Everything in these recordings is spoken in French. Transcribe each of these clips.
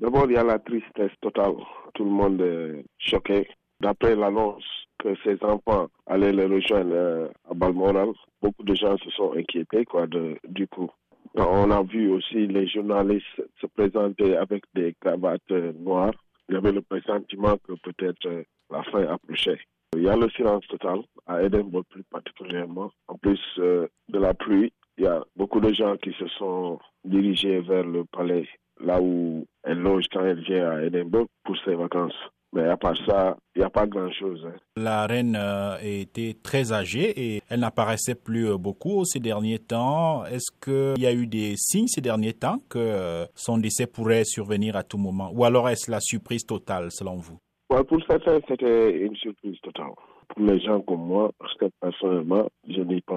D'abord, il y a la tristesse totale. Tout le monde est choqué. D'après l'annonce que ses enfants allaient les rejoindre euh, à Balmoral, beaucoup de gens se sont inquiétés quoi, de, du coup. On a vu aussi les journalistes se présenter avec des cravates noires. Il y avait le pressentiment que peut-être la fin approchait. Il y a le silence total à Edinburgh plus particulièrement. En plus euh, de la pluie, il y a beaucoup de gens qui se sont dirigés vers le palais, là où elle loge quand elle vient à Edinburgh pour ses vacances. Mais à part ça, il n'y a pas grand-chose. Hein. La reine euh, était très âgée et elle n'apparaissait plus euh, beaucoup ces derniers temps. Est-ce qu'il y a eu des signes ces derniers temps que euh, son décès pourrait survenir à tout moment? Ou alors est-ce la surprise totale selon vous? Pour certains, c'était une surprise totale pour les gens comme moi, parce que personnellement, je n'y. Parce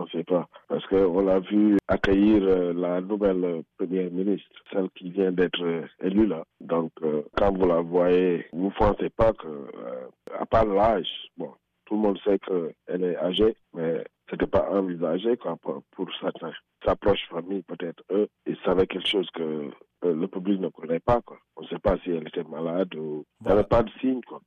qu'on l'a vu accueillir euh, la nouvelle première ministre, celle qui vient d'être euh, élue là. Donc, euh, quand vous la voyez, vous ne pensez pas que, à part l'âge, bon, tout le monde sait qu'elle est âgée, mais c'était pas envisagé quoi, pour, pour certains. Sa proche famille, peut-être eux, ils savaient quelque chose que le public ne connaît pas. Quoi. On ne sait pas si elle était malade ou... Il n'y avait pas de signe. Quoi.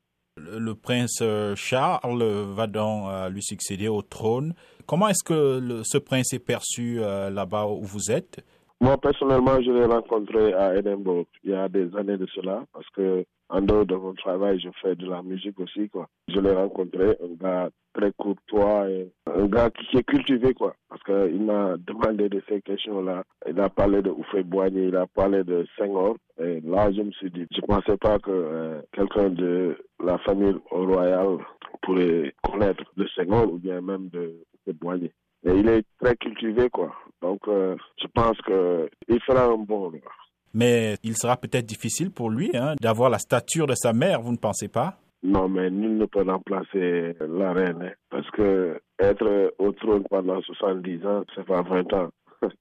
Le prince euh, Charles va donc euh, lui succéder au trône. Comment est-ce que ce prince est perçu euh, là-bas où vous êtes? Moi, personnellement, je l'ai rencontré à Edinburgh il y a des années de cela parce que en dehors de mon travail, je fais de la musique aussi. Quoi. Je l'ai rencontré, un gars très courtois, un gars qui, est cultivé, quoi. Parce qu'il m'a demandé de ces questions-là. Il a parlé de Oufé Boigny, il a parlé de Senghor. Et là, je me suis dit, je pensais pas que quelqu'un de la famille royale pourrait connaître de Senghor ou bien même de, de Boigny. Et il est très cultivé, quoi. Donc, euh, je pense qu'il fera un bon. Mais il sera peut-être difficile pour lui hein, d'avoir la stature de sa mère, vous ne pensez pas? Non, mais nul ne peut remplacer la reine. Hein, parce que être au trône pendant 70 ans, c'est pas 20 ans.